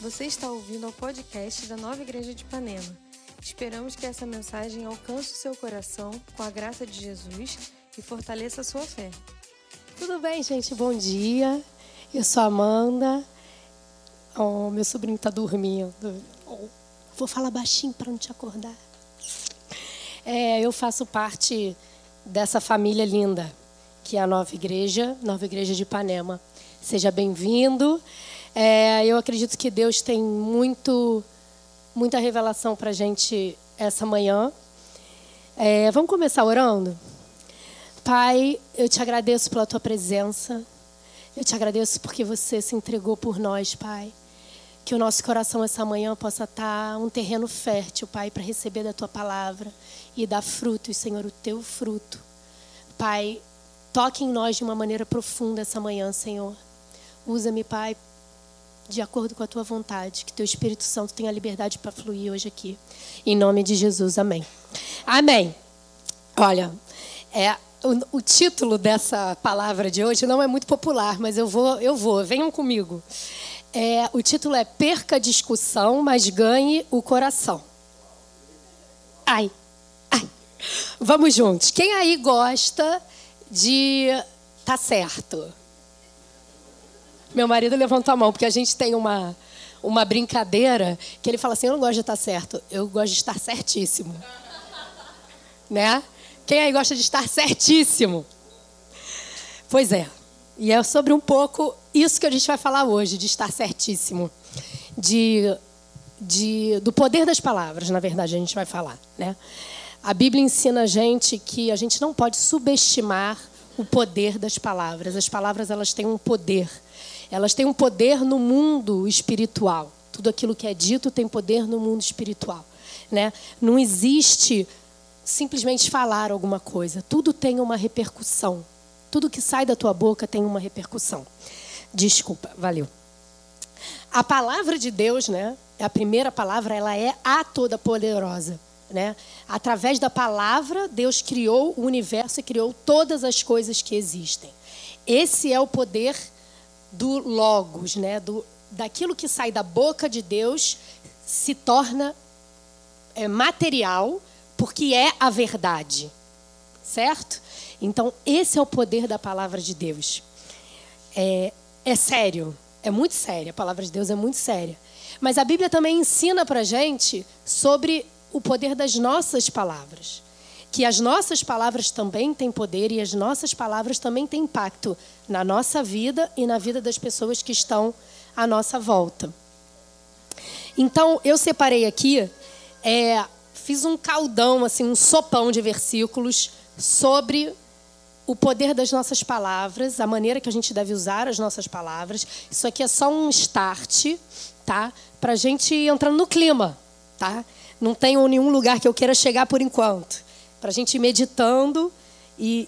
Você está ouvindo ao podcast da Nova Igreja de Ipanema. Esperamos que essa mensagem alcance o seu coração com a graça de Jesus e fortaleça a sua fé. Tudo bem, gente? Bom dia. Eu sou a Amanda. Oh, meu sobrinho está dormindo. Oh, vou falar baixinho para não te acordar. É, eu faço parte dessa família linda, que é a Nova Igreja, Nova Igreja de Ipanema. Seja bem-vindo. É, eu acredito que Deus tem muito, muita revelação para a gente essa manhã. É, vamos começar orando? Pai, eu te agradeço pela tua presença. Eu te agradeço porque você se entregou por nós, Pai. Que o nosso coração essa manhã possa estar um terreno fértil, Pai, para receber da tua palavra e dar frutos, Senhor, o teu fruto. Pai, toque em nós de uma maneira profunda essa manhã, Senhor. Usa-me, Pai, de acordo com a tua vontade. Que teu Espírito Santo tenha liberdade para fluir hoje aqui. Em nome de Jesus, amém. Amém. Olha, é, o, o, título dessa palavra de hoje não é muito popular, mas eu vou, eu vou, venham comigo. É, o título é Perca a discussão, mas ganhe o coração. Ai, ai. Vamos juntos. Quem aí gosta de tá certo? Meu marido levantou a mão, porque a gente tem uma, uma brincadeira que ele fala assim: Eu não gosto de estar certo, eu gosto de estar certíssimo. né? Quem aí gosta de estar certíssimo? Pois é. E é sobre um pouco isso que a gente vai falar hoje, de estar certíssimo. De, de, do poder das palavras, na verdade, a gente vai falar. Né? A Bíblia ensina a gente que a gente não pode subestimar o poder das palavras. As palavras elas têm um poder. Elas têm um poder no mundo espiritual. Tudo aquilo que é dito tem poder no mundo espiritual. Né? Não existe simplesmente falar alguma coisa. Tudo tem uma repercussão. Tudo que sai da tua boca tem uma repercussão. Desculpa, valeu. A palavra de Deus, né? A primeira palavra, ela é a toda poderosa, né? Através da palavra, Deus criou o universo e criou todas as coisas que existem. Esse é o poder do logos, né? Do, daquilo que sai da boca de Deus se torna é, material, porque é a verdade, certo? Então esse é o poder da palavra de Deus. É, é sério, é muito sério. A palavra de Deus é muito séria. Mas a Bíblia também ensina para gente sobre o poder das nossas palavras que as nossas palavras também têm poder e as nossas palavras também têm impacto na nossa vida e na vida das pessoas que estão à nossa volta. Então, eu separei aqui, é, fiz um caldão, assim, um sopão de versículos sobre o poder das nossas palavras, a maneira que a gente deve usar as nossas palavras. Isso aqui é só um start, tá? Para a gente entrando no clima, tá? Não tenho nenhum lugar que eu queira chegar por enquanto para a gente ir meditando e,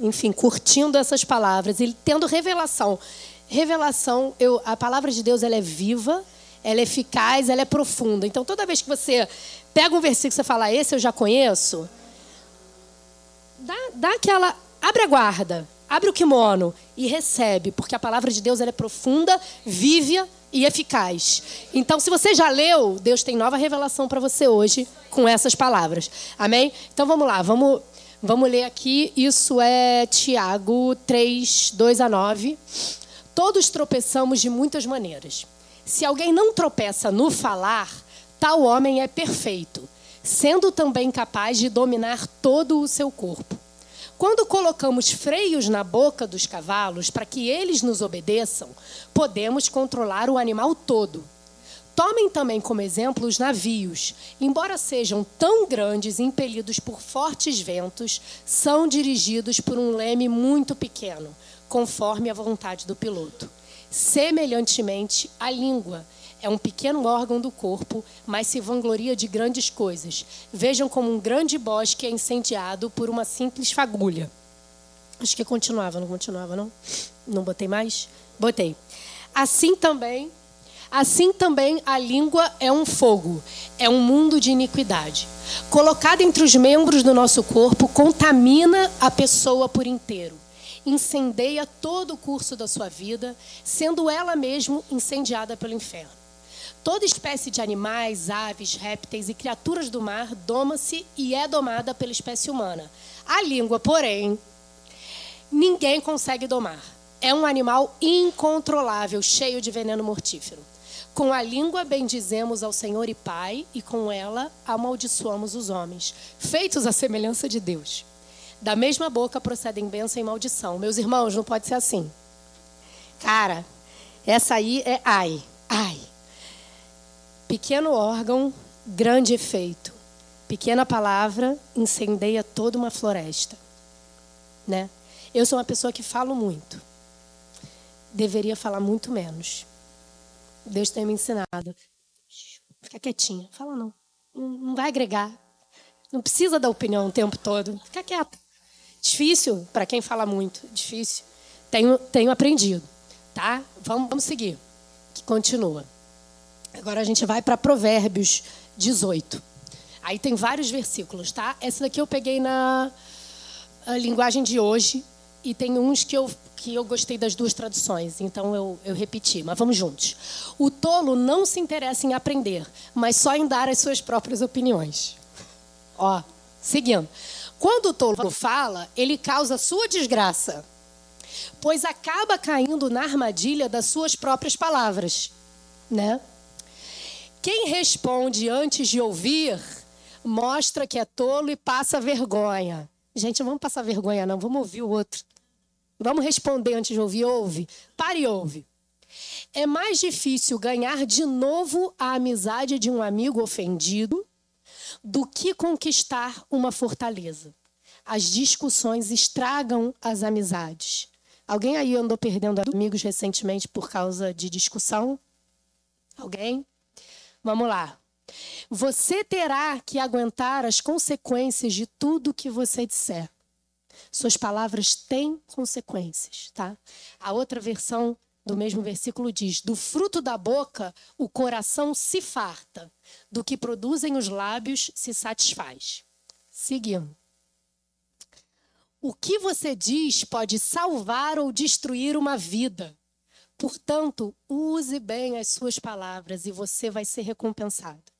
e, enfim, curtindo essas palavras e tendo revelação. Revelação, eu, a palavra de Deus ela é viva, ela é eficaz, ela é profunda. Então, toda vez que você pega um versículo e você fala, esse eu já conheço, dá, dá aquela. Abre a guarda, abre o kimono e recebe, porque a palavra de Deus ela é profunda, vive e eficaz. Então, se você já leu, Deus tem nova revelação para você hoje com essas palavras. Amém? Então vamos lá, vamos, vamos ler aqui. Isso é Tiago 3, 2 a 9. Todos tropeçamos de muitas maneiras. Se alguém não tropeça no falar, tal homem é perfeito, sendo também capaz de dominar todo o seu corpo. Quando colocamos freios na boca dos cavalos para que eles nos obedeçam, podemos controlar o animal todo. Tomem também como exemplo os navios. Embora sejam tão grandes e impelidos por fortes ventos, são dirigidos por um leme muito pequeno, conforme a vontade do piloto. Semelhantemente, a língua é um pequeno órgão do corpo, mas se vangloria de grandes coisas. Vejam como um grande bosque é incendiado por uma simples fagulha. Acho que continuava, não continuava, não? Não botei mais? Botei. Assim também, assim também a língua é um fogo, é um mundo de iniquidade. Colocada entre os membros do nosso corpo, contamina a pessoa por inteiro incendeia todo o curso da sua vida, sendo ela mesmo incendiada pelo inferno. Toda espécie de animais, aves, répteis e criaturas do mar doma-se e é domada pela espécie humana. A língua, porém, ninguém consegue domar. É um animal incontrolável, cheio de veneno mortífero. Com a língua bendizemos ao Senhor e Pai, e com ela amaldiçoamos os homens, feitos à semelhança de Deus. Da mesma boca procedem bênção e maldição. Meus irmãos, não pode ser assim. Cara, essa aí é ai. Pequeno órgão, grande efeito. Pequena palavra incendeia toda uma floresta. Né? Eu sou uma pessoa que falo muito. Deveria falar muito menos. Deus tem me ensinado. Fica quietinha, fala não. Não vai agregar. Não precisa dar opinião o tempo todo. Fica quieta. Difícil para quem fala muito. Difícil. Tenho, tenho aprendido. Tá? Vamos, vamos seguir. Que continua. Agora a gente vai para Provérbios 18. Aí tem vários versículos, tá? Essa daqui eu peguei na linguagem de hoje e tem uns que eu, que eu gostei das duas traduções, então eu, eu repeti, mas vamos juntos. O tolo não se interessa em aprender, mas só em dar as suas próprias opiniões. Ó, seguindo. Quando o tolo fala, ele causa sua desgraça, pois acaba caindo na armadilha das suas próprias palavras, né? Quem responde antes de ouvir mostra que é tolo e passa vergonha. Gente, não vamos passar vergonha, não, vamos ouvir o outro. Vamos responder antes de ouvir. Ouve. Pare e ouve. É mais difícil ganhar de novo a amizade de um amigo ofendido do que conquistar uma fortaleza. As discussões estragam as amizades. Alguém aí andou perdendo amigos recentemente por causa de discussão? Alguém? Vamos lá. Você terá que aguentar as consequências de tudo que você disser. Suas palavras têm consequências, tá? A outra versão do mesmo versículo diz: Do fruto da boca o coração se farta, do que produzem os lábios se satisfaz. Seguindo. O que você diz pode salvar ou destruir uma vida. Portanto, use bem as suas palavras e você vai ser recompensado.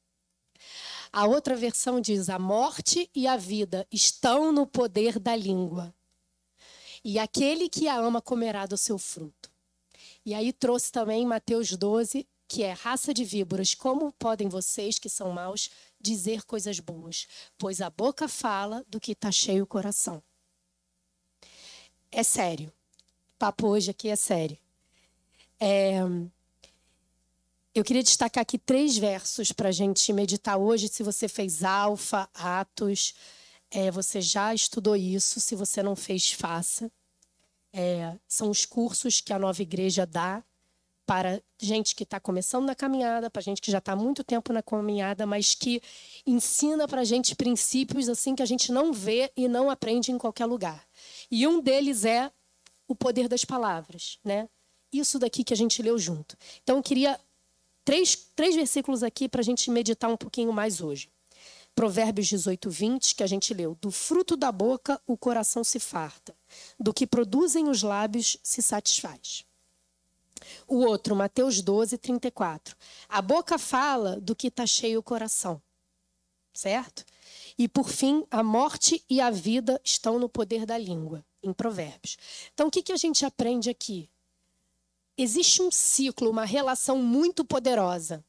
A outra versão diz: a morte e a vida estão no poder da língua. E aquele que a ama comerá do seu fruto. E aí trouxe também Mateus 12, que é raça de víboras, como podem vocês que são maus dizer coisas boas? Pois a boca fala do que está cheio o coração. É sério. O papo hoje aqui é sério. É, eu queria destacar aqui três versos para a gente meditar hoje. Se você fez Alfa, Atos, é, você já estudou isso. Se você não fez, faça. É, são os cursos que a nova igreja dá para gente que está começando na caminhada, para gente que já está há muito tempo na caminhada, mas que ensina para a gente princípios assim que a gente não vê e não aprende em qualquer lugar. E um deles é o poder das palavras, né? Isso daqui que a gente leu junto. Então, eu queria três, três versículos aqui para a gente meditar um pouquinho mais hoje. Provérbios 18, 20, que a gente leu. Do fruto da boca o coração se farta, do que produzem os lábios se satisfaz. O outro, Mateus 12, 34. A boca fala do que está cheio o coração. Certo? E por fim, a morte e a vida estão no poder da língua, em Provérbios. Então, o que, que a gente aprende aqui? Existe um ciclo, uma relação muito poderosa,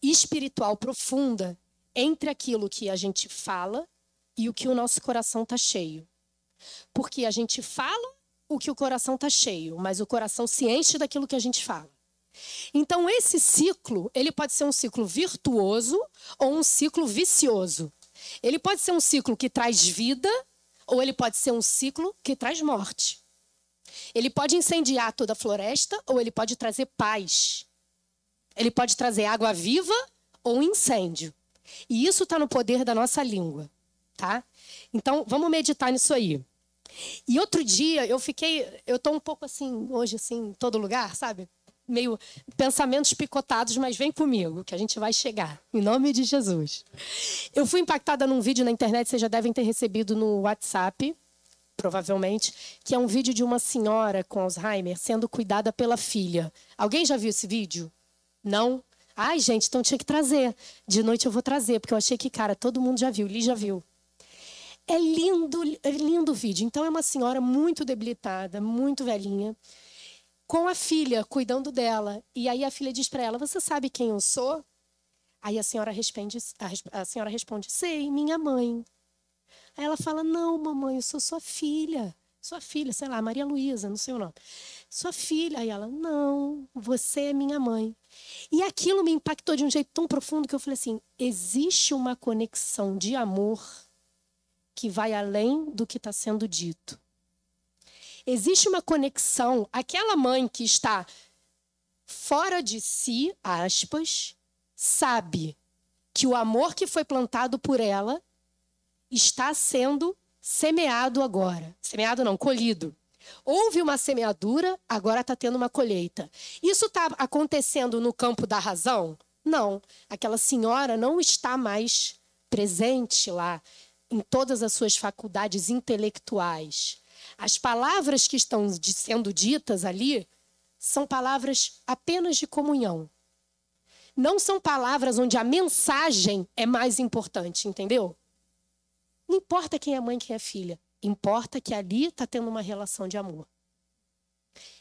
espiritual profunda, entre aquilo que a gente fala e o que o nosso coração está cheio. Porque a gente fala o que o coração está cheio, mas o coração se enche daquilo que a gente fala. Então esse ciclo, ele pode ser um ciclo virtuoso ou um ciclo vicioso. Ele pode ser um ciclo que traz vida ou ele pode ser um ciclo que traz morte. Ele pode incendiar toda a floresta ou ele pode trazer paz. Ele pode trazer água viva ou incêndio. E isso está no poder da nossa língua, tá? Então, vamos meditar nisso aí. E outro dia eu fiquei, eu tô um pouco assim, hoje assim, em todo lugar, sabe? Meio pensamentos picotados, mas vem comigo, que a gente vai chegar. Em nome de Jesus. Eu fui impactada num vídeo na internet, vocês já devem ter recebido no WhatsApp, provavelmente, que é um vídeo de uma senhora com Alzheimer sendo cuidada pela filha. Alguém já viu esse vídeo? Não? Ai, gente, então tinha que trazer. De noite eu vou trazer, porque eu achei que, cara, todo mundo já viu, Li já viu. É lindo, é lindo o vídeo. Então é uma senhora muito debilitada, muito velhinha, com a filha cuidando dela. E aí a filha diz para ela: "Você sabe quem eu sou?" Aí a senhora responde, a, a senhora responde: "Sei, minha mãe." Aí ela fala: "Não, mamãe, eu sou sua filha." Sua filha, sei lá, Maria Luísa, não sei o nome. Sua filha. Aí ela, não, você é minha mãe. E aquilo me impactou de um jeito tão profundo que eu falei assim: existe uma conexão de amor que vai além do que está sendo dito. Existe uma conexão, aquela mãe que está fora de si, aspas, sabe que o amor que foi plantado por ela está sendo semeado agora. Semeado não, colhido. Houve uma semeadura, agora está tendo uma colheita. Isso está acontecendo no campo da razão? Não. Aquela senhora não está mais presente lá em todas as suas faculdades intelectuais. As palavras que estão sendo ditas ali são palavras apenas de comunhão. Não são palavras onde a mensagem é mais importante, entendeu? Não importa quem é mãe, quem é filha. Importa que ali está tendo uma relação de amor.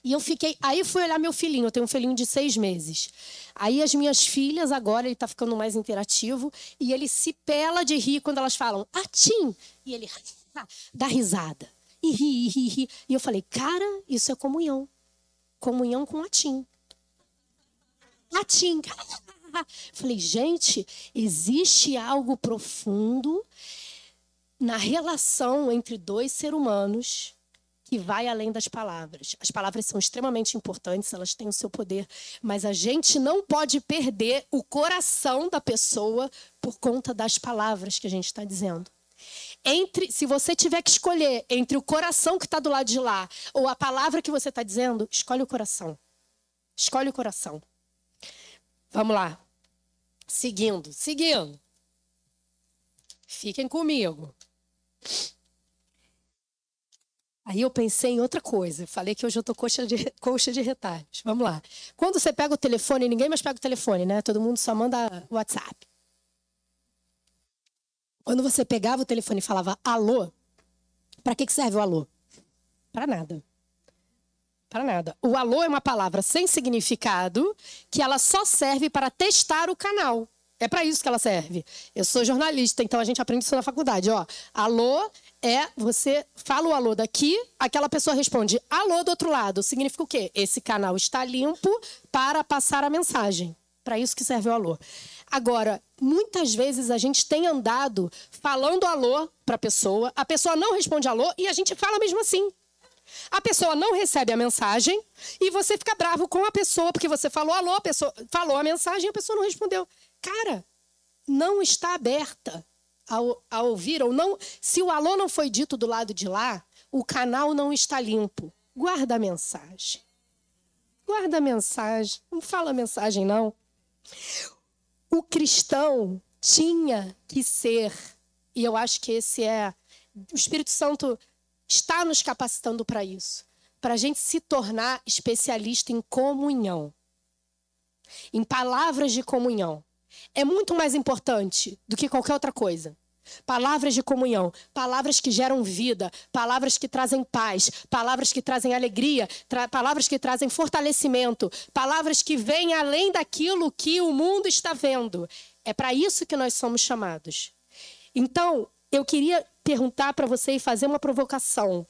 E eu fiquei. Aí fui olhar meu filhinho, eu tenho um filhinho de seis meses. Aí as minhas filhas, agora ele está ficando mais interativo, e ele se pela de rir quando elas falam atim! E ele dá risada. E ri, ri, ri. E eu falei, cara, isso é comunhão. Comunhão com atim. Atim. Falei, gente, existe algo profundo na relação entre dois seres humanos que vai além das palavras. As palavras são extremamente importantes, elas têm o seu poder, mas a gente não pode perder o coração da pessoa por conta das palavras que a gente está dizendo. Entre, se você tiver que escolher entre o coração que está do lado de lá ou a palavra que você está dizendo, escolhe o coração. Escolhe o coração. Vamos lá. Seguindo, seguindo. Fiquem comigo. Aí eu pensei em outra coisa. Falei que hoje eu tô coxa de, coxa de retalhos. Vamos lá. Quando você pega o telefone, ninguém mais pega o telefone, né? Todo mundo só manda WhatsApp. Quando você pegava o telefone e falava alô, para que, que serve o alô? Para nada. Para nada. O alô é uma palavra sem significado que ela só serve para testar o canal. É para isso que ela serve. Eu sou jornalista, então a gente aprende isso na faculdade. Ó, alô é você fala o alô daqui, aquela pessoa responde alô do outro lado. Significa o quê? Esse canal está limpo para passar a mensagem. Para isso que serve o alô. Agora, muitas vezes a gente tem andado falando alô para a pessoa, a pessoa não responde alô e a gente fala mesmo assim. A pessoa não recebe a mensagem e você fica bravo com a pessoa porque você falou alô, a pessoa falou a mensagem e a pessoa não respondeu. Cara, não está aberta a, ouvir ou não. Se o alô não foi dito do lado de lá, o canal não está limpo. Guarda a mensagem. Guarda a mensagem. Não fala a mensagem, não. O cristão tinha que ser, e eu acho que esse é. O Espírito Santo está nos capacitando para isso para a gente se tornar especialista em comunhão, em palavras de comunhão é muito mais importante do que qualquer outra coisa. Palavras de comunhão, palavras que geram vida, palavras que trazem paz, palavras que trazem alegria, tra palavras que trazem fortalecimento, palavras que vêm além daquilo que o mundo está vendo. É para isso que nós somos chamados. Então, eu queria perguntar para você e fazer uma provocação.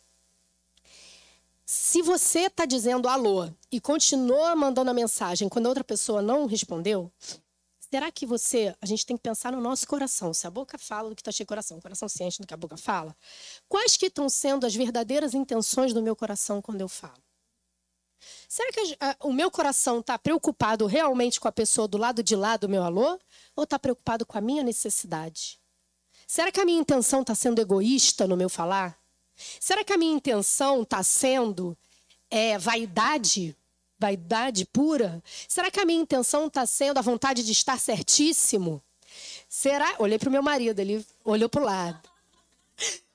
Se você está dizendo alô e continua mandando a mensagem quando outra pessoa não respondeu, Será que você, a gente tem que pensar no nosso coração. Se a boca fala do que está cheio de coração, o coração se enche do que a boca fala. Quais que estão sendo as verdadeiras intenções do meu coração quando eu falo? Será que a, o meu coração está preocupado realmente com a pessoa do lado de lá do meu alô? Ou está preocupado com a minha necessidade? Será que a minha intenção está sendo egoísta no meu falar? Será que a minha intenção está sendo é, vaidade? Vaidade pura? Será que a minha intenção está sendo a vontade de estar certíssimo? Será? Olhei para o meu marido, ele olhou para o lado.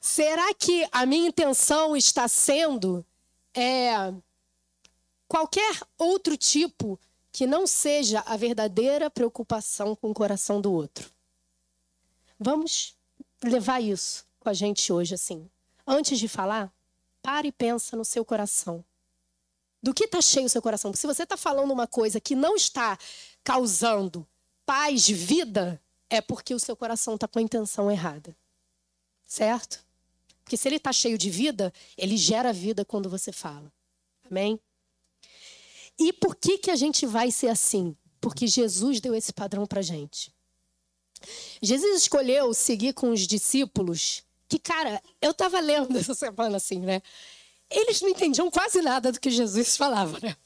Será que a minha intenção está sendo é, qualquer outro tipo que não seja a verdadeira preocupação com o coração do outro. Vamos levar isso com a gente hoje assim. Antes de falar, pare e pensa no seu coração. Do que está cheio o seu coração? Porque se você está falando uma coisa que não está causando paz, vida, é porque o seu coração está com a intenção errada. Certo? Porque se ele está cheio de vida, ele gera vida quando você fala. Amém? E por que, que a gente vai ser assim? Porque Jesus deu esse padrão para gente. Jesus escolheu seguir com os discípulos que, cara, eu estava lendo essa semana assim, né? Eles não entendiam quase nada do que Jesus falava, né?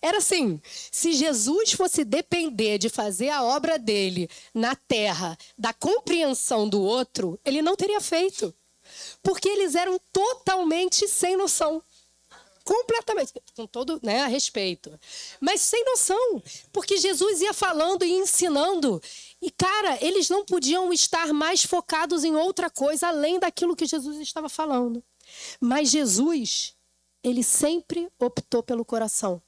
Era assim: se Jesus fosse depender de fazer a obra dele na terra, da compreensão do outro, ele não teria feito. Porque eles eram totalmente sem noção. Completamente, com todo né, a respeito. Mas sem noção. Porque Jesus ia falando e ensinando. E, cara, eles não podiam estar mais focados em outra coisa além daquilo que Jesus estava falando. Mas Jesus, ele sempre optou pelo coração.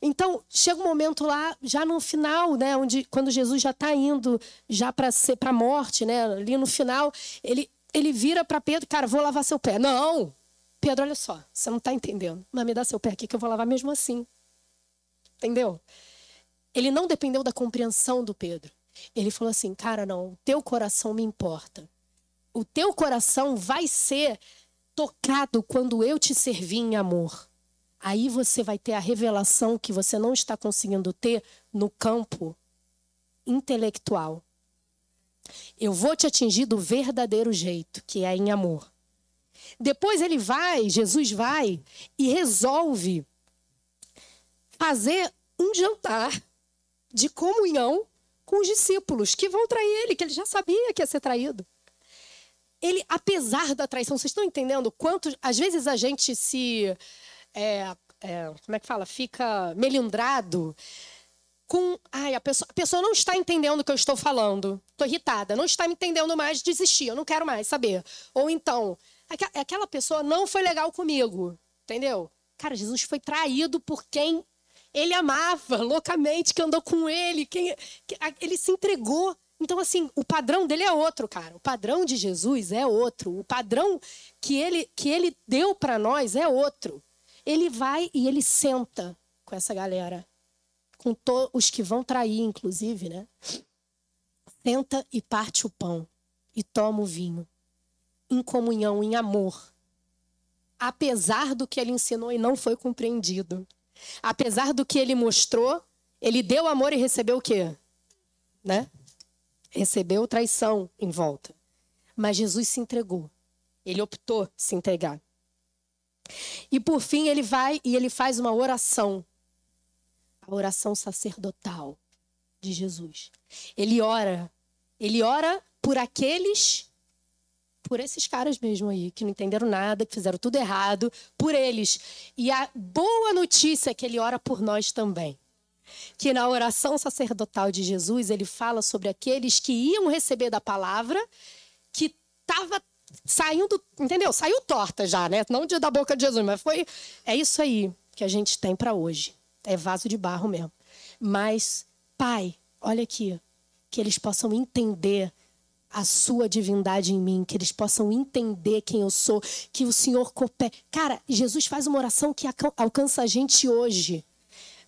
Então, chega um momento lá, já no final, né, onde quando Jesus já está indo já para ser para a morte, né, ali no final, ele ele vira para Pedro, cara, vou lavar seu pé. Não, Pedro, olha só, você não está entendendo. Mas me dá seu pé aqui que eu vou lavar mesmo assim. Entendeu? Ele não dependeu da compreensão do Pedro. Ele falou assim, cara, não, o teu coração me importa. O teu coração vai ser tocado quando eu te servir em amor. Aí você vai ter a revelação que você não está conseguindo ter no campo intelectual. Eu vou te atingir do verdadeiro jeito, que é em amor. Depois ele vai, Jesus vai e resolve fazer um jantar de comunhão com os discípulos que vão trair ele, que ele já sabia que ia ser traído. Ele, apesar da traição, vocês estão entendendo quanto, às vezes a gente se, é, é, como é que fala, fica melindrado com, ai, a pessoa, a pessoa não está entendendo o que eu estou falando, estou irritada, não está me entendendo mais, desisti, eu não quero mais saber. Ou então, aquela pessoa não foi legal comigo, entendeu? Cara, Jesus foi traído por quem ele amava loucamente, que andou com ele, quem ele se entregou. Então, assim, o padrão dele é outro, cara. O padrão de Jesus é outro. O padrão que ele, que ele deu para nós é outro. Ele vai e ele senta com essa galera, com os que vão trair, inclusive, né? Senta e parte o pão e toma o vinho em comunhão, em amor. Apesar do que ele ensinou e não foi compreendido. Apesar do que ele mostrou, ele deu amor e recebeu o quê? Né? Recebeu traição em volta. Mas Jesus se entregou. Ele optou se entregar. E por fim ele vai e ele faz uma oração. A oração sacerdotal de Jesus. Ele ora. Ele ora por aqueles por esses caras mesmo aí, que não entenderam nada, que fizeram tudo errado, por eles. E a boa notícia é que ele ora por nós também. Que na oração sacerdotal de Jesus, ele fala sobre aqueles que iam receber da palavra, que estava saindo, entendeu? Saiu torta já, né? Não da boca de Jesus, mas foi. É isso aí que a gente tem para hoje. É vaso de barro mesmo. Mas, Pai, olha aqui, que eles possam entender a sua divindade em mim, que eles possam entender quem eu sou, que o Senhor coopere. Cara, Jesus faz uma oração que alcança a gente hoje.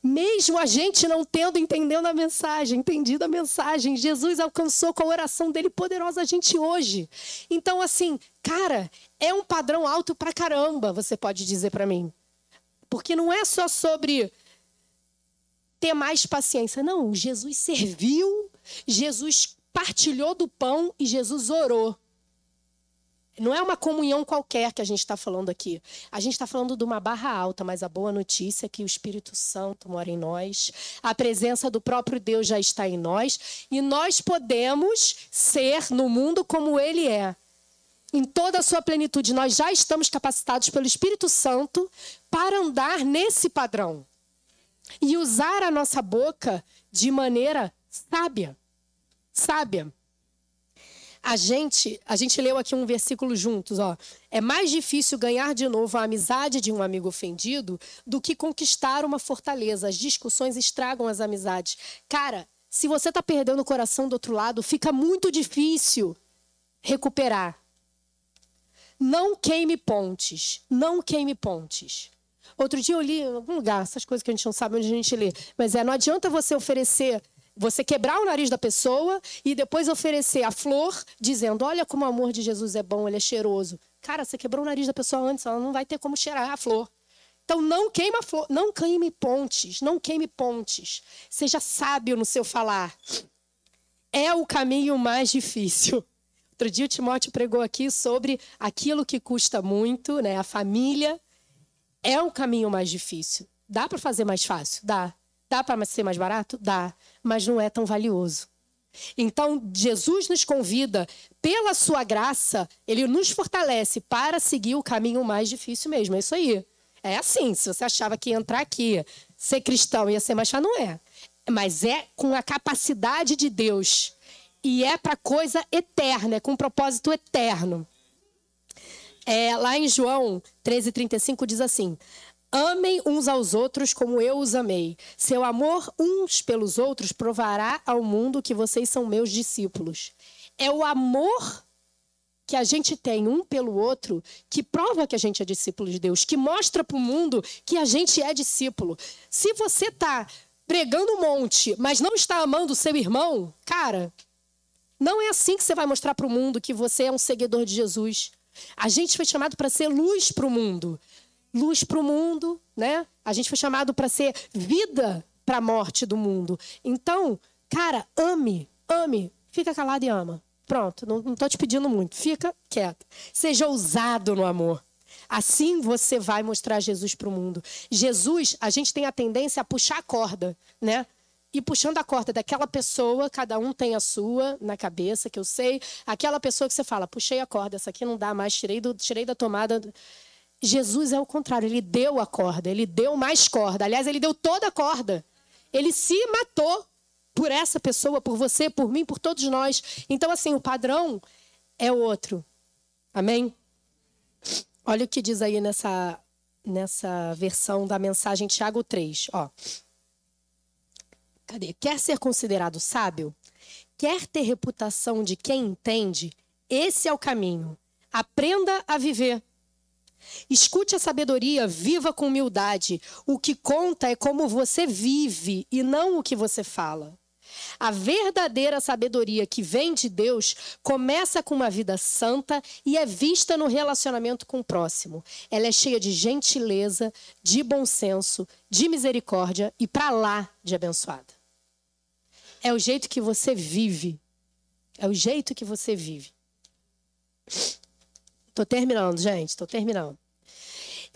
Mesmo a gente não tendo entendendo a mensagem, entendido a mensagem, Jesus alcançou com a oração dele poderosa a gente hoje. Então, assim, cara, é um padrão alto pra caramba, você pode dizer para mim. Porque não é só sobre ter mais paciência. Não, Jesus serviu, Jesus partilhou do pão e Jesus orou. Não é uma comunhão qualquer que a gente está falando aqui. A gente está falando de uma barra alta, mas a boa notícia é que o Espírito Santo mora em nós, a presença do próprio Deus já está em nós, e nós podemos ser no mundo como Ele é. Em toda a sua plenitude, nós já estamos capacitados pelo Espírito Santo para andar nesse padrão e usar a nossa boca de maneira sábia sábia. A gente, a gente leu aqui um versículo juntos, ó. É mais difícil ganhar de novo a amizade de um amigo ofendido do que conquistar uma fortaleza. As discussões estragam as amizades. Cara, se você tá perdendo o coração do outro lado, fica muito difícil recuperar. Não queime pontes. Não queime pontes. Outro dia eu li em algum lugar, essas coisas que a gente não sabe onde a gente lê. Mas é, não adianta você oferecer você quebrar o nariz da pessoa e depois oferecer a flor, dizendo: Olha como o amor de Jesus é bom, ele é cheiroso. Cara, você quebrou o nariz da pessoa antes, ela não vai ter como cheirar a flor. Então não queima flor, não queime pontes, não queime pontes. Seja sábio no seu falar. É o caminho mais difícil. Outro dia o Timóteo pregou aqui sobre aquilo que custa muito, né? A família é o caminho mais difícil. Dá para fazer mais fácil? Dá. Dá para ser mais barato? Dá, mas não é tão valioso. Então, Jesus nos convida, pela sua graça, ele nos fortalece para seguir o caminho mais difícil mesmo. É isso aí. É assim. Se você achava que entrar aqui, ser cristão ia ser mais não é. Mas é com a capacidade de Deus. E é para coisa eterna, é com um propósito eterno. É, lá em João 13,35 diz assim: Amem uns aos outros como eu os amei. Seu amor uns pelos outros provará ao mundo que vocês são meus discípulos. É o amor que a gente tem um pelo outro que prova que a gente é discípulo de Deus, que mostra para o mundo que a gente é discípulo. Se você está pregando um monte, mas não está amando o seu irmão, cara, não é assim que você vai mostrar para o mundo que você é um seguidor de Jesus. A gente foi chamado para ser luz para o mundo luz para o mundo, né? A gente foi chamado para ser vida para a morte do mundo. Então, cara, ame, ame, fica calado e ama. Pronto, não estou te pedindo muito, fica quieto. Seja ousado no amor. Assim você vai mostrar Jesus para o mundo. Jesus, a gente tem a tendência a puxar a corda, né? E puxando a corda daquela pessoa, cada um tem a sua na cabeça, que eu sei. Aquela pessoa que você fala, puxei a corda, essa aqui não dá mais, tirei, do, tirei da tomada. Jesus é o contrário, ele deu a corda, ele deu mais corda. Aliás, ele deu toda a corda. Ele se matou por essa pessoa, por você, por mim, por todos nós. Então, assim, o padrão é outro. Amém? Olha o que diz aí nessa, nessa versão da mensagem Tiago 3. Ó. Cadê? Quer ser considerado sábio? Quer ter reputação de quem entende? Esse é o caminho. Aprenda a viver Escute a sabedoria, viva com humildade. O que conta é como você vive e não o que você fala. A verdadeira sabedoria que vem de Deus começa com uma vida santa e é vista no relacionamento com o próximo. Ela é cheia de gentileza, de bom senso, de misericórdia e para lá de abençoada. É o jeito que você vive. É o jeito que você vive. Estou terminando, gente, estou terminando.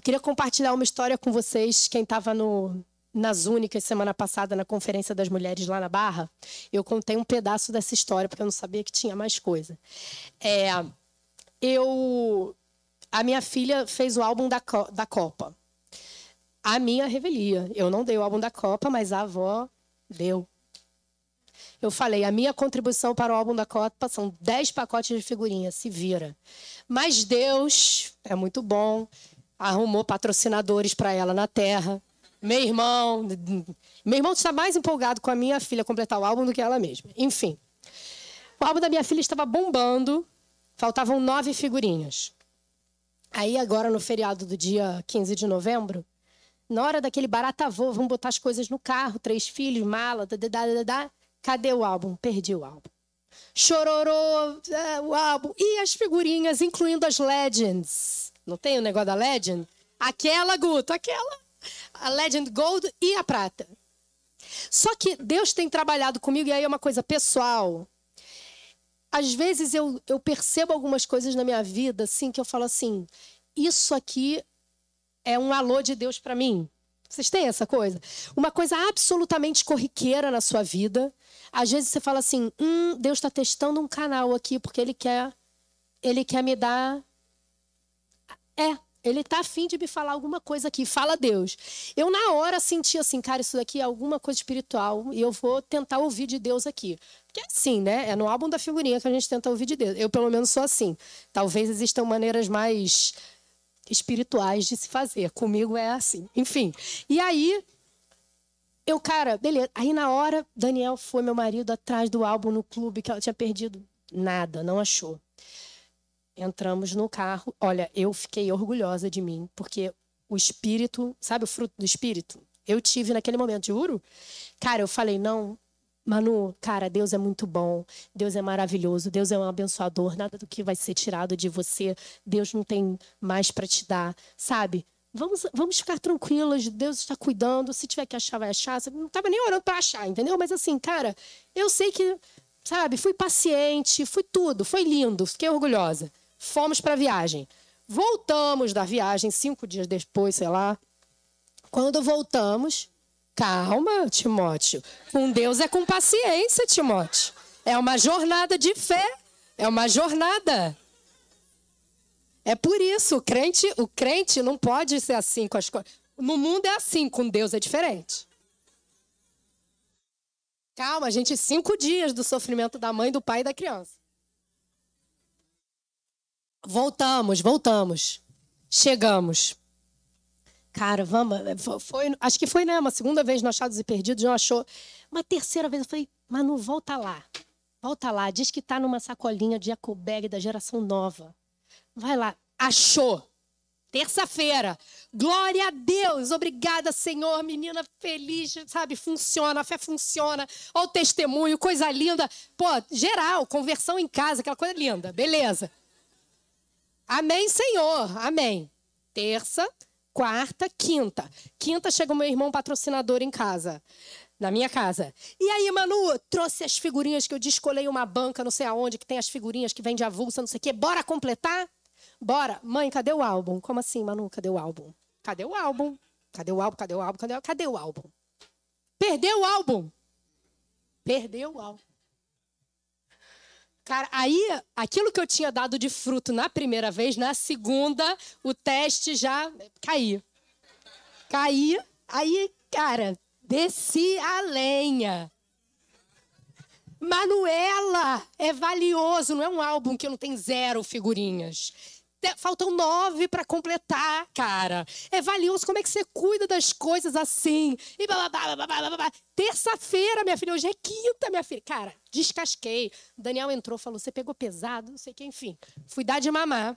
Queria compartilhar uma história com vocês. Quem estava nas Únicas semana passada na Conferência das Mulheres lá na Barra, eu contei um pedaço dessa história, porque eu não sabia que tinha mais coisa. É, eu, a minha filha fez o álbum da, da Copa. A minha revelia. Eu não dei o álbum da Copa, mas a avó deu. Eu falei, a minha contribuição para o álbum da Copa são 10 pacotes de figurinhas, se vira. Mas Deus é muito bom, arrumou patrocinadores para ela na terra. Meu irmão, meu irmão está mais empolgado com a minha filha completar o álbum do que ela mesma. Enfim, o álbum da minha filha estava bombando, faltavam nove figurinhas. Aí agora no feriado do dia 15 de novembro, na hora daquele barata voo, vamos botar as coisas no carro, três filhos, mala, da, da, da, da, Cadê o álbum? Perdi o álbum. Chororô, é, o álbum. E as figurinhas, incluindo as Legends. Não tem o negócio da Legend? Aquela, Guto, aquela. A Legend Gold e a prata. Só que Deus tem trabalhado comigo, e aí é uma coisa pessoal. Às vezes eu, eu percebo algumas coisas na minha vida, assim, que eu falo assim: isso aqui é um alô de Deus para mim. Vocês têm essa coisa? Uma coisa absolutamente corriqueira na sua vida. Às vezes você fala assim: hum, Deus está testando um canal aqui porque Ele quer, Ele quer me dar. É, Ele tá afim de me falar alguma coisa aqui. Fala Deus. Eu, na hora, senti assim, cara, isso daqui é alguma coisa espiritual e eu vou tentar ouvir de Deus aqui. Porque é assim, né? É no álbum da figurinha que a gente tenta ouvir de Deus. Eu, pelo menos, sou assim. Talvez existam maneiras mais espirituais de se fazer. Comigo é assim. Enfim. E aí, eu, cara, beleza. Aí, na hora, Daniel foi, meu marido, atrás do álbum no clube que ela tinha perdido. Nada, não achou. Entramos no carro. Olha, eu fiquei orgulhosa de mim, porque o espírito, sabe o fruto do espírito? Eu tive naquele momento, juro. Cara, eu falei, não, Manu, cara, Deus é muito bom, Deus é maravilhoso, Deus é um abençoador, nada do que vai ser tirado de você, Deus não tem mais para te dar, sabe? Vamos, vamos ficar tranquilas, Deus está cuidando, se tiver que achar, vai achar. Não estava nem orando para achar, entendeu? Mas assim, cara, eu sei que, sabe, fui paciente, fui tudo, foi lindo, fiquei orgulhosa. Fomos para a viagem. Voltamos da viagem cinco dias depois, sei lá. Quando voltamos, calma, Timóteo. Com Deus é com paciência, Timóteo. É uma jornada de fé. É uma jornada. É por isso, o crente, o crente não pode ser assim com as coisas. No mundo é assim, com Deus é diferente. Calma, gente, cinco dias do sofrimento da mãe, do pai e da criança. Voltamos, voltamos. Chegamos. Cara, vamos. Foi, acho que foi, né? Uma segunda vez no Achados e Perdidos, não achou. Uma terceira vez eu falei, Manu, volta lá. Volta lá. Diz que tá numa sacolinha de Ecobag da geração nova. Vai lá. Achou. Terça-feira. Glória a Deus. Obrigada, Senhor. Menina feliz, sabe? Funciona, a fé funciona. Olha o testemunho, coisa linda. Pô, geral, conversão em casa, aquela coisa linda. Beleza. Amém, Senhor. Amém. Terça, quarta, quinta. Quinta chega o meu irmão patrocinador em casa. Na minha casa. E aí, Manu, trouxe as figurinhas que eu descolei uma banca, não sei aonde, que tem as figurinhas que vende avulsa, não sei o quê. Bora completar? Bora. Mãe, cadê o álbum? Como assim, Manu? Cadê o álbum? Cadê o álbum? Cadê o álbum? Cadê o álbum? Cadê o, Cadê o álbum? Perdeu o álbum. Perdeu o álbum. Cara, aí, aquilo que eu tinha dado de fruto na primeira vez, na segunda, o teste já caiu. Caí, aí, cara, desci a lenha. Manuela é valioso, não é um álbum que não tem zero figurinhas. Faltam nove para completar, cara. É valioso. Como é que você cuida das coisas assim? E blá, blá, blá, blá, blá, Terça-feira, minha filha. Hoje é quinta, minha filha. Cara, descasquei. Daniel entrou, falou: você pegou pesado, não sei o que, enfim. Fui dar de mamar.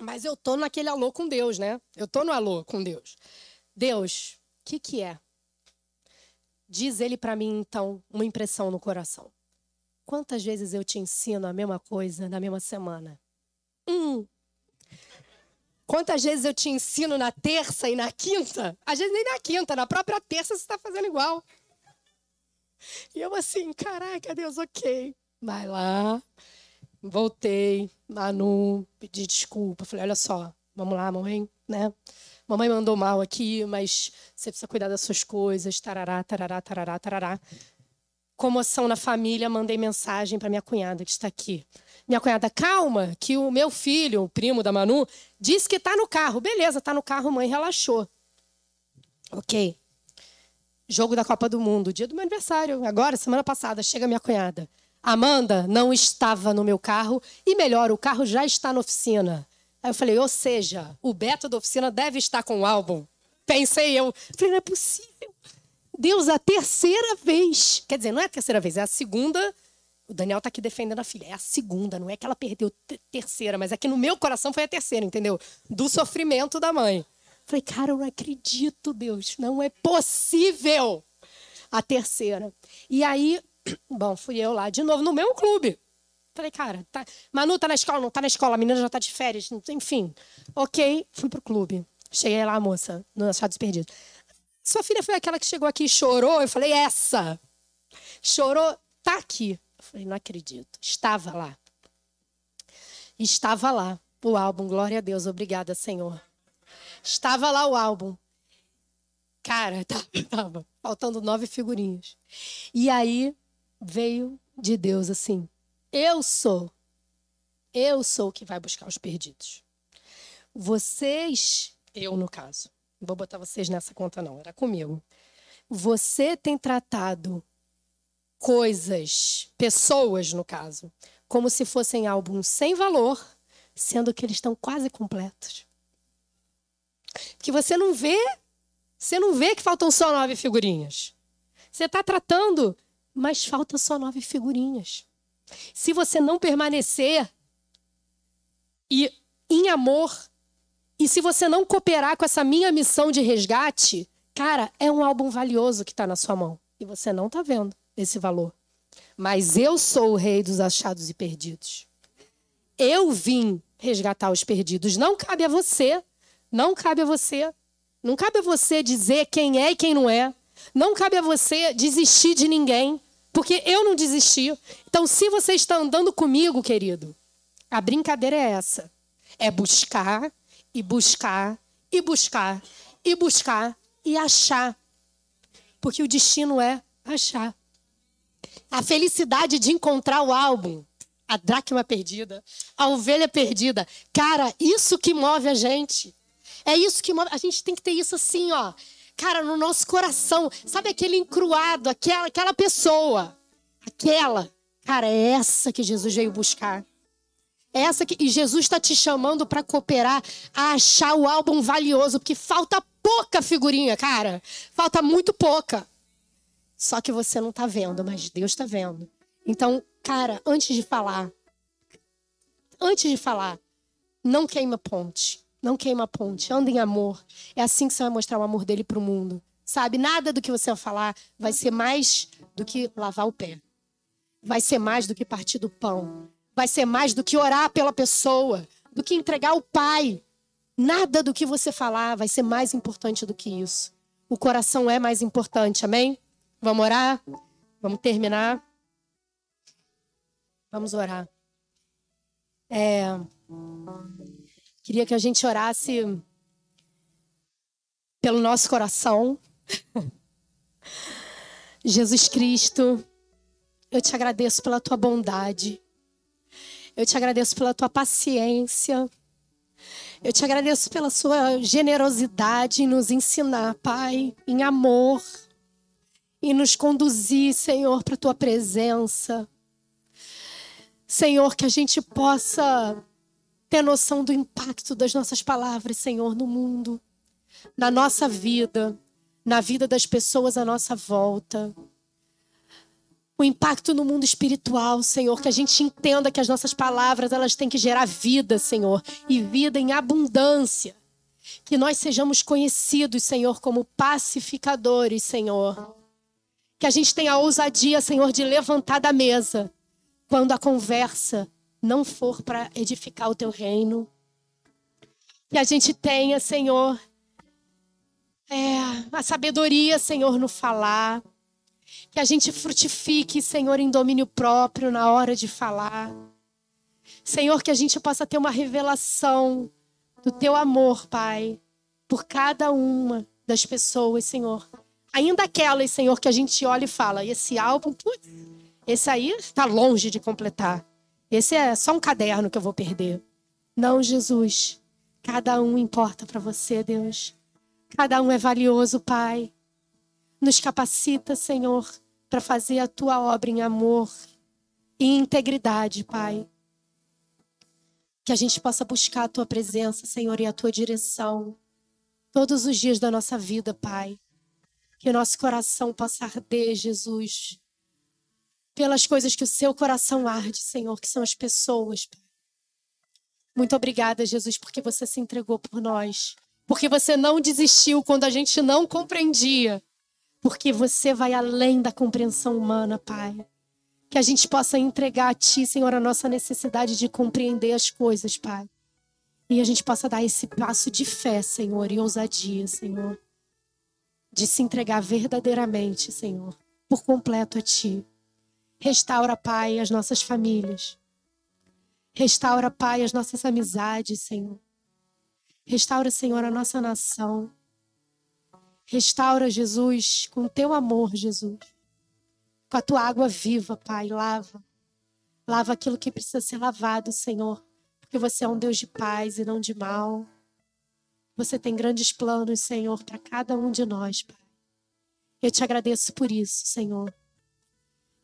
Mas eu tô naquele alô com Deus, né? Eu tô no alô com Deus. Deus, o que, que é? Diz ele para mim, então, uma impressão no coração. Quantas vezes eu te ensino a mesma coisa na mesma semana? Hum, Quantas vezes eu te ensino na terça e na quinta? Às vezes nem na quinta, na própria terça você está fazendo igual. E eu assim, caraca, Deus, ok. Vai lá. Voltei, Manu, pedi desculpa. Falei, olha só, vamos lá, mamãe, né? Mamãe mandou mal aqui, mas você precisa cuidar das suas coisas, tarará, tarará, tarará, tarará. Comoção na família, mandei mensagem para minha cunhada que está aqui. Minha cunhada, calma, que o meu filho, o primo da Manu, disse que está no carro. Beleza, está no carro, mãe relaxou. Ok. Jogo da Copa do Mundo, dia do meu aniversário, agora, semana passada, chega minha cunhada. Amanda não estava no meu carro e melhor, o carro já está na oficina. Aí eu falei, ou seja, o Beto da oficina deve estar com o álbum. Pensei eu. Falei, não é possível. Deus, a terceira vez. Quer dizer, não é a terceira vez, é a segunda o Daniel tá aqui defendendo a filha. É a segunda, não é que ela perdeu a terceira, mas é que no meu coração foi a terceira, entendeu? Do sofrimento da mãe. Falei, cara, eu não acredito, Deus. Não é possível. A terceira. E aí, bom, fui eu lá de novo no meu clube. Falei, cara, tá... Manu tá na escola? Não tá na escola, a menina já tá de férias. Enfim. Ok, fui pro clube. Cheguei lá, moça, no Achados Perdidos. Sua filha foi aquela que chegou aqui e chorou? Eu falei, essa. Chorou, tá aqui. Falei, não acredito. Estava lá. Estava lá o álbum, glória a Deus, obrigada, Senhor. Estava lá o álbum. Cara, tava, faltando nove figurinhas. E aí veio de Deus assim: Eu sou, eu sou o que vai buscar os perdidos. vocês, eu no caso, não vou botar vocês nessa conta não, era comigo. Você tem tratado coisas, pessoas no caso, como se fossem álbuns sem valor, sendo que eles estão quase completos. Que você não vê, você não vê que faltam só nove figurinhas. Você está tratando, mas falta só nove figurinhas. Se você não permanecer e em amor, e se você não cooperar com essa minha missão de resgate, cara, é um álbum valioso que está na sua mão. E você não está vendo esse valor. Mas eu sou o rei dos achados e perdidos. Eu vim resgatar os perdidos. Não cabe a você. Não cabe a você. Não cabe a você dizer quem é e quem não é. Não cabe a você desistir de ninguém. Porque eu não desisti. Então, se você está andando comigo, querido, a brincadeira é essa: é buscar e buscar e buscar e buscar e achar. Porque o destino é achar. A felicidade de encontrar o álbum, a dracma perdida, a ovelha perdida. Cara, isso que move a gente. É isso que move. A gente tem que ter isso assim, ó. Cara, no nosso coração. Sabe aquele encruado, aquela, aquela pessoa. Aquela. Cara, é essa que Jesus veio buscar. É essa que. E Jesus está te chamando para cooperar a achar o álbum valioso, porque falta pouca figurinha, cara. Falta muito pouca. Só que você não está vendo, mas Deus está vendo. Então, cara, antes de falar, antes de falar, não queima ponte. Não queima ponte. Anda em amor. É assim que você vai mostrar o amor dele para o mundo. Sabe? Nada do que você vai falar vai ser mais do que lavar o pé. Vai ser mais do que partir do pão. Vai ser mais do que orar pela pessoa, do que entregar o pai. Nada do que você falar vai ser mais importante do que isso. O coração é mais importante, amém? Vamos orar? Vamos terminar? Vamos orar. É, queria que a gente orasse pelo nosso coração. Jesus Cristo, eu te agradeço pela tua bondade. Eu te agradeço pela tua paciência. Eu te agradeço pela sua generosidade em nos ensinar, Pai, em amor e nos conduzir, Senhor, para a tua presença. Senhor, que a gente possa ter noção do impacto das nossas palavras, Senhor, no mundo, na nossa vida, na vida das pessoas à nossa volta. O impacto no mundo espiritual, Senhor, que a gente entenda que as nossas palavras, elas têm que gerar vida, Senhor, e vida em abundância. Que nós sejamos conhecidos, Senhor, como pacificadores, Senhor que a gente tenha a ousadia, Senhor, de levantar da mesa quando a conversa não for para edificar o teu reino. Que a gente tenha, Senhor, é, a sabedoria, Senhor, no falar. Que a gente frutifique, Senhor, em domínio próprio na hora de falar. Senhor, que a gente possa ter uma revelação do teu amor, Pai, por cada uma das pessoas, Senhor, Ainda aquelas, Senhor, que a gente olha e fala, esse álbum, putz, esse aí está longe de completar. Esse é só um caderno que eu vou perder. Não, Jesus. Cada um importa para você, Deus. Cada um é valioso, Pai. Nos capacita, Senhor, para fazer a tua obra em amor e integridade, Pai. Que a gente possa buscar a tua presença, Senhor, e a tua direção todos os dias da nossa vida, Pai. Que o nosso coração possa arder, Jesus, pelas coisas que o seu coração arde, Senhor, que são as pessoas. Muito obrigada, Jesus, porque você se entregou por nós. Porque você não desistiu quando a gente não compreendia. Porque você vai além da compreensão humana, Pai. Que a gente possa entregar a Ti, Senhor, a nossa necessidade de compreender as coisas, Pai. E a gente possa dar esse passo de fé, Senhor, e ousadia, Senhor de se entregar verdadeiramente, Senhor, por completo a Ti. Restaura, Pai, as nossas famílias. Restaura, Pai, as nossas amizades, Senhor. Restaura, Senhor, a nossa nação. Restaura, Jesus, com teu amor, Jesus. Com a tua água viva, Pai, lava. Lava aquilo que precisa ser lavado, Senhor. Porque você é um Deus de paz e não de mal. Você tem grandes planos, Senhor, para cada um de nós, Pai. Eu te agradeço por isso, Senhor.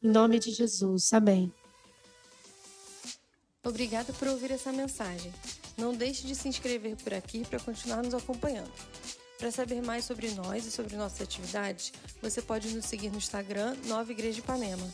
Em nome de Jesus. Amém. Obrigada por ouvir essa mensagem. Não deixe de se inscrever por aqui para continuar nos acompanhando. Para saber mais sobre nós e sobre nossas atividades, você pode nos seguir no Instagram Nova Igreja de Ipanema.